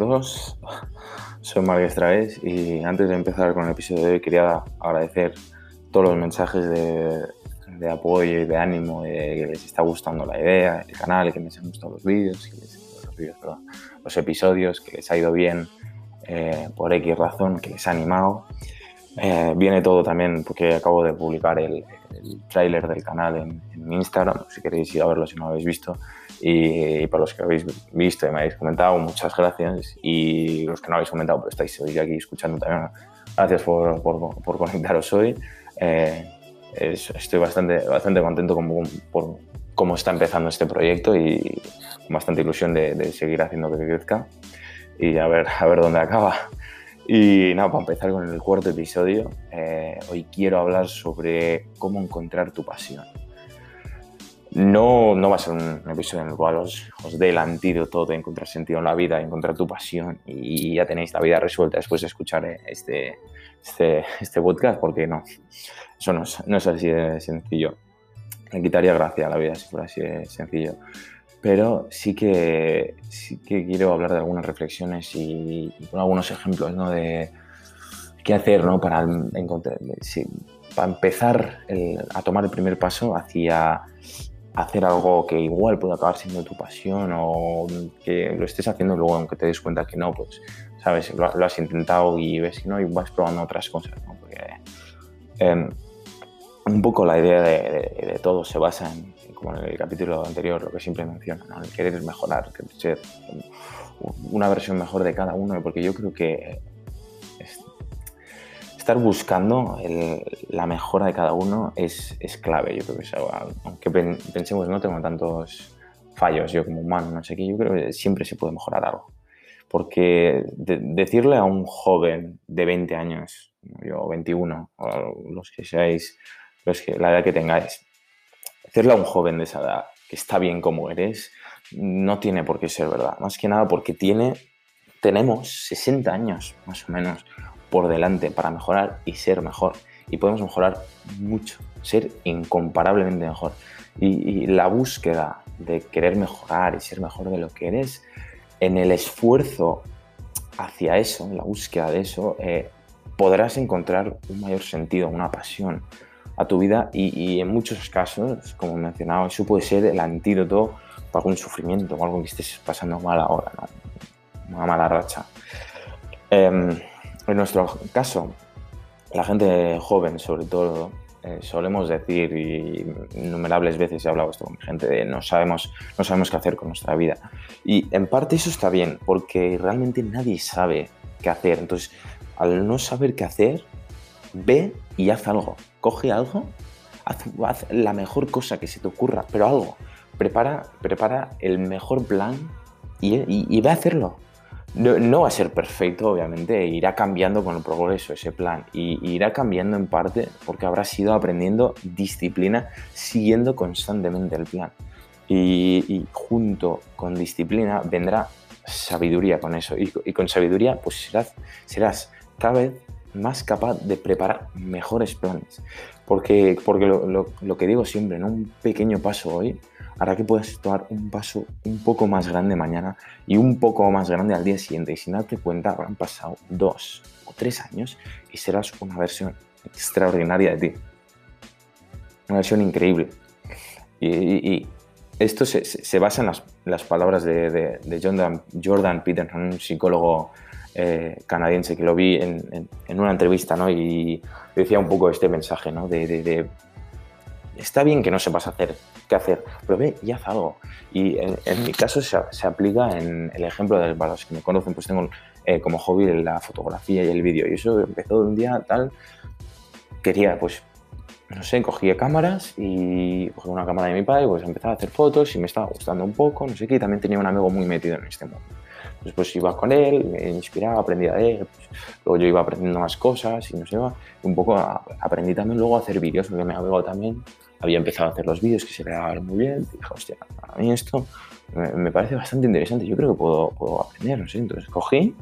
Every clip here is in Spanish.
todos. Soy Marc Estraes y antes de empezar con el episodio de hoy quería agradecer todos los mensajes de, apoyo y de ánimo, de que les está gustando la idea, el canal, que les han gustado los vídeos, los, los episodios, que les ha ido bien eh, por X razón, que les ha animado. Eh, viene todo también porque acabo de publicar el, el tráiler del canal en, en, Instagram, si queréis ir a verlo si no lo habéis visto. Y, para los que habéis visto y me habéis comentado, muchas gracias. Y los que no habéis comentado, pues estáis hoy aquí escuchando también, gracias por, por, por conectaros hoy. Eh, estoy bastante, bastante contento con, por cómo está empezando este proyecto y con bastante ilusión de, de seguir haciendo que crezca y a ver, a ver dónde acaba. Y nada, para empezar con el cuarto episodio, eh, hoy quiero hablar sobre cómo encontrar tu pasión. No, no va a ser un episodio en el cual os, os dé el antídoto de encontrar sentido en la vida, encontrar tu pasión y ya tenéis la vida resuelta después de escuchar este, este, este podcast, porque no, eso no es, no es así de sencillo. Me quitaría gracia la vida si fuera así de sencillo pero sí que, sí que quiero hablar de algunas reflexiones y, algunos ejemplos ¿no? de qué hacer ¿no? para, encontrar, para empezar a tomar el primer paso hacia hacer algo que igual pueda acabar siendo tu pasión o que lo estés haciendo luego aunque te des cuenta que no, pues sabes, lo, has intentado y ves que no y vas probando otras cosas. ¿no? Porque, em, un poco la idea de, todo se basa en como en el capítulo anterior, lo que siempre menciono, ¿no? el querer mejorar, ser una versión mejor de cada uno, porque yo creo que estar buscando la mejora de cada uno es, es clave. Yo creo que es aunque pensemos, no tengo tantos fallos yo como humano, no sé qué, yo creo que siempre se puede mejorar algo. Porque decirle a un joven de 20 años, yo 21, o los que seáis, los que, la edad que tengáis, Decirle a un joven de esa edad que está bien como eres no tiene por qué ser verdad. Más que nada porque tiene, tenemos 60 años más o menos por delante para mejorar y ser mejor. Y podemos mejorar mucho, ser incomparablemente mejor. Y, la búsqueda de querer mejorar y ser mejor de lo que eres, en el esfuerzo hacia eso, en la búsqueda de eso, eh, podrás encontrar un mayor sentido, una pasión, a tu vida y, en muchos casos, como he mencionado, eso puede ser el antídoto para algún sufrimiento o algo que estés pasando mal ahora, una mala racha. Em, en nuestro caso, la gente joven, sobre todo, eh, solemos decir, y innumerables veces he hablado esto con gente, de no sabemos, no sabemos qué hacer con nuestra vida. Y en parte eso está bien, porque realmente nadie sabe qué hacer. Entonces, al no saber qué hacer, ve y haz algo. Coge algo, haz, la mejor cosa que se te ocurra, pero algo. Prepara, prepara el mejor plan y, ve a hacerlo. No, va a ser perfecto, obviamente, irá cambiando con el progreso ese plan y, irá cambiando en parte porque habrás ido aprendiendo disciplina siguiendo constantemente el plan. Y, junto con disciplina vendrá sabiduría con eso. Y, con sabiduría, pues serás, cada vez más capaz de preparar mejores planes. Porque, porque lo, que digo siempre, ¿no? un pequeño paso hoy hará que puedas tomar un paso un poco más grande mañana y un poco más grande al día siguiente. Y sin darte cuenta, habrán pasado dos o tres años y serás una versión extraordinaria de ti. Una versión increíble. Y, esto se, basa en las, palabras de, de, de Jordan, Jordan Peterson, un psicólogo eh, canadiense que lo vi en, una entrevista ¿no? y decía un poco este mensaje ¿no? Está bien que no sepas hacer qué hacer, pero ve y haz algo. Y en, mi caso se, se, aplica en el ejemplo de para los que me conocen, pues tengo eh, como hobby la fotografía y el vídeo. Y eso empezó un día tal, quería pues no sé, cogía cámaras y cogí una cámara de mi padre, pues empezaba a hacer fotos y me estaba gustando un poco, no sé qué, y también tenía un amigo muy metido en este mundo. Después iba con él, me inspiraba, aprendía de él. Pues, luego yo iba aprendiendo más cosas y no sé, un poco aprendí también luego a hacer vídeos, porque me amigo también había empezado a hacer los vídeos que se le daban muy bien. Dije, hostia, a mí esto me, parece bastante interesante, yo creo que puedo, puedo aprender, no sé. Entonces cogí,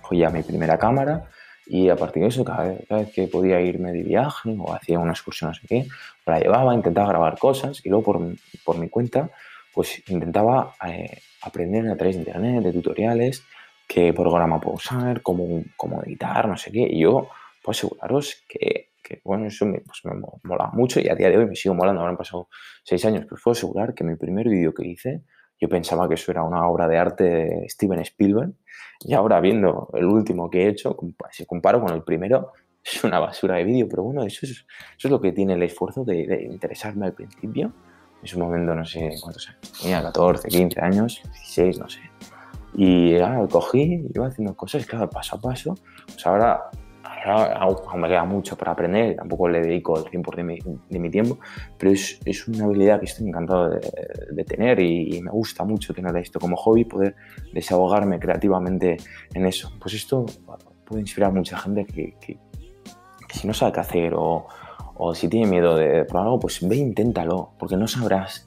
cogí ya mi primera cámara y a partir de eso, cada vez, cada vez que podía irme de viaje o hacía una excursión, no sé qué, la llevaba, intentaba grabar cosas y luego por, por mi cuenta pues intentaba eh, aprender a través de internet, de tutoriales, qué programa puedo usar, cómo, cómo editar, no sé qué. Y yo puedo aseguraros que, bueno, eso me, pues me mola mucho y a día de hoy me sigo molando. Ahora han pasado seis años, pero puedo asegurar que mi primer vídeo que hice, yo pensaba que eso era una obra de arte de Steven Spielberg y ahora viendo el último que he hecho, si comparo con el primero, es una basura de vídeo, pero bueno, eso es, eso es lo que tiene el esfuerzo de, de interesarme al principio en su momento no sé cuántos años tenía, 14, 15 años, 16, no sé. Y ah, cogí, iba haciendo cosas, claro, paso a paso. Pues ahora, aún me queda mucho para aprender, tampoco le dedico el 100% de mi, de mi tiempo, pero es, es, una habilidad que estoy encantado de, de tener y, y, me gusta mucho tener esto como hobby, poder desahogarme creativamente en eso. Pues esto puede inspirar a mucha gente que, que, que si no sabe qué hacer o, o si tiene miedo de probar algo, pues ve, inténtalo, porque no sabrás,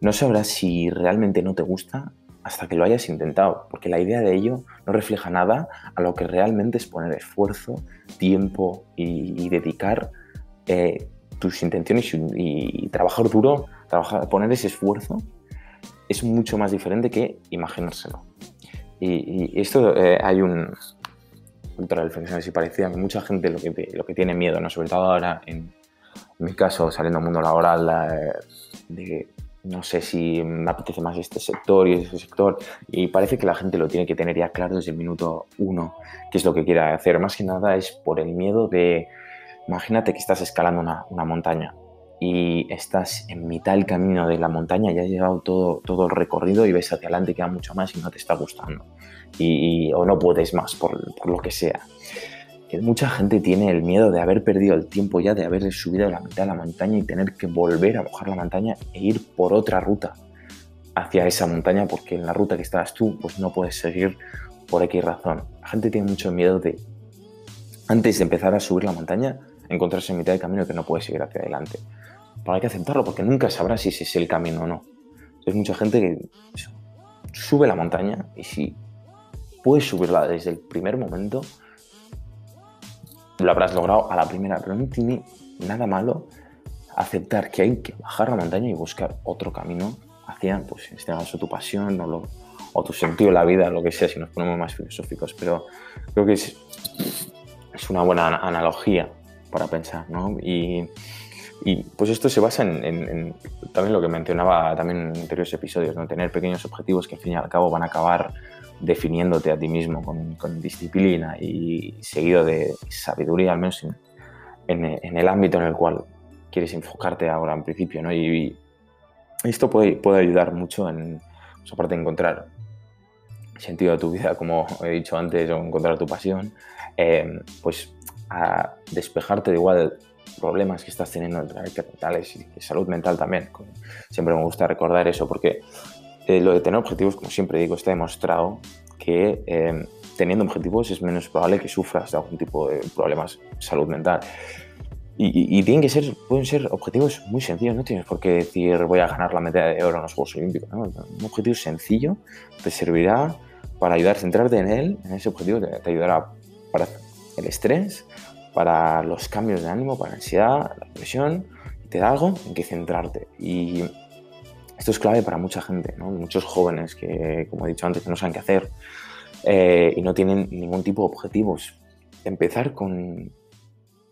no sabrás si realmente no te gusta hasta que lo hayas intentado, porque la idea de ello no refleja nada a lo que realmente es poner esfuerzo, tiempo y, y dedicar eh, tus intenciones y, y, trabajar duro, trabajar, poner ese esfuerzo, es mucho más diferente que imaginárselo. Y, y esto eh, hay un, otra reflexión así parecida, mucha gente lo que, lo que tiene miedo, ¿no? sobre todo ahora en, en mi caso, saliendo al mundo laboral, de, no sé si me apetece más este sector y ese sector, y parece que la gente lo tiene que tener ya claro desde el minuto uno, qué es lo que quiere hacer. Más que nada es por el miedo de, imagínate que estás escalando una, una montaña y estás en mitad del camino de la montaña, ya has llegado todo, todo el recorrido y ves hacia adelante, queda mucho más y no te está gustando, y, o no puedes más por, por lo que sea que mucha gente tiene el miedo de haber perdido el tiempo ya, de haber subido a la mitad de la montaña y tener que volver a bajar la montaña e ir por otra ruta hacia esa montaña porque en la ruta que estabas tú pues no puedes seguir por X razón. La gente tiene mucho miedo de, antes de empezar a subir la montaña, encontrarse en mitad del camino que no puede seguir hacia adelante. Pero hay que aceptarlo porque nunca sabrás si ese es el camino o no. Hay mucha gente que sube la montaña y si puedes subirla desde el primer momento, lo habrás logrado a la primera, pero no tiene nada malo aceptar que hay que bajar la montaña y buscar otro camino hacia, pues en este caso, tu pasión o, lo, o tu sentido de la vida, lo que sea, si nos ponemos más filosóficos. Pero creo que es, es una buena analogía para pensar, ¿no? Y, y pues esto se basa en, en, en, también lo que mencionaba también en anteriores episodios, ¿no? Tener pequeños objetivos que al fin y al cabo van a acabar definiéndote a ti mismo con, disciplina y seguido de sabiduría, al menos en, el ámbito en el cual quieres enfocarte ahora en principio, ¿no? Y, y esto puede, ayudar mucho en, pues aparte de encontrar sentido de tu vida, como he dicho antes, o encontrar tu pasión, eh, pues a despejarte de igual problemas que estás teniendo entre mentales y salud mental también. Siempre me gusta recordar eso porque eh, lo de tener objetivos, como siempre digo, está demostrado que eh, teniendo objetivos es menos probable que sufras de algún tipo de problemas de salud mental. Y, y, tienen que ser, pueden ser objetivos muy sencillos, no tienes por qué decir voy a ganar la medalla de oro en los Juegos Olímpicos. ¿no? Un objetivo sencillo te servirá para ayudar a centrarte en él, en ese objetivo te, te ayudará para el estrés, para los cambios de ánimo, para la ansiedad, la depresión, te da algo en que centrarte. Y esto es clave para mucha gente, ¿no? muchos jóvenes que, como he dicho antes, no saben qué hacer eh, y no tienen ningún tipo de objetivos. Empezar con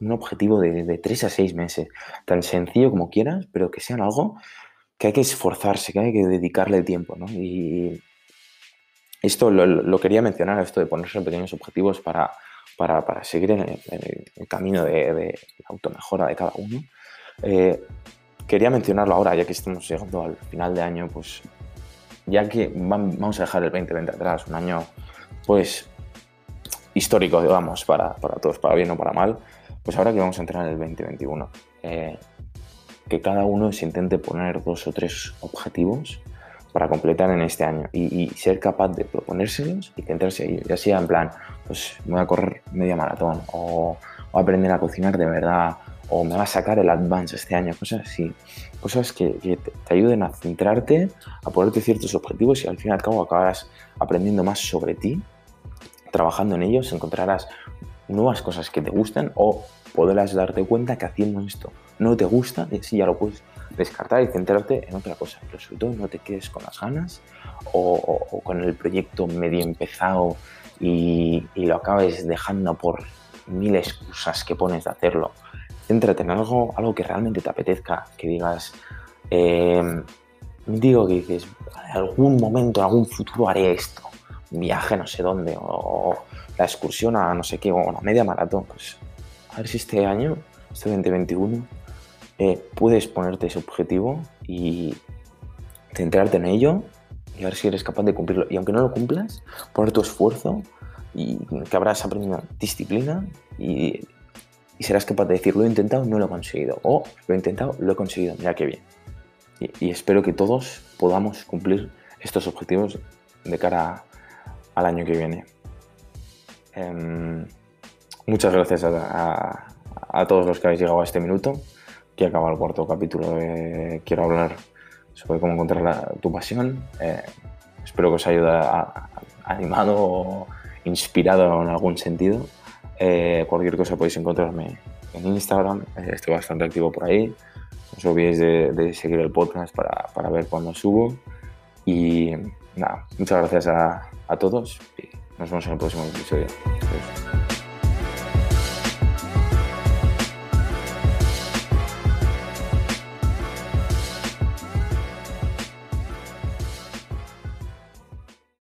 un objetivo de, de 3 a 6 meses, tan sencillo como quieras, pero que sean algo que hay que esforzarse, que hay que dedicarle tiempo. ¿no? Y esto lo, lo, quería mencionar, esto de ponerse pequeños objetivos para, para, para seguir en el, en el camino de, de, la automejora de cada uno. Eh, quería mencionarlo ahora, ya que estamos llegando al final de año, pues ya que vamos a dejar el 2020 atrás, un año pues histórico, digamos, para, para todos, para bien o para mal, pues ahora que vamos a entrar en el 2021, eh, que cada uno se intente poner dos o tres objetivos para completar en este año y, y ser capaz de proponérselos y centrarse ahí, ya sea en plan, pues voy a correr media maratón o, o aprender a cocinar de verdad o me va a sacar el advance este año, cosas así, cosas que, que, te ayuden a centrarte, a ponerte ciertos objetivos y al fin y al cabo acabarás aprendiendo más sobre ti, trabajando en ellos, encontrarás nuevas cosas que te gustan o podrás darte cuenta que haciendo esto no te gusta y así ya lo puedes descartar y centrarte en otra cosa. Pero sobre todo no te quedes con las ganas o, con el proyecto medio empezado y, lo acabes dejando por mil excusas que pones de hacerlo. Céntrate en algo, algo que realmente te apetezca, que digas, eh, digo que dices, en algún momento, en algún futuro haré esto, un viaje no sé dónde, o la excursión a no sé qué, o la media maratón, pues a ver si este año, este 2021, eh, puedes ponerte ese objetivo y centrarte en ello y a ver si eres capaz de cumplirlo. Y aunque no lo cumplas, poner tu esfuerzo y que habrás aprendido disciplina y, serás capaz de decir, lo he intentado, no lo he conseguido. O lo he intentado, lo he conseguido, mira qué bien. Y, espero que todos podamos cumplir estos objetivos de cara al año que viene. Em, muchas gracias a, todos los que habéis llegado a este minuto, que acaba el cuarto capítulo de Quiero hablar sobre cómo encontrar tu pasión. Eh, espero que os haya animado o inspirado en algún sentido. Eh, cualquier cosa podéis encontrarme en Instagram, eh, estoy bastante activo por ahí. No os olvidéis de, seguir el podcast para, para, ver cuándo subo. Y nada, muchas gracias a, a todos y nos vemos en el próximo episodio. Adiós.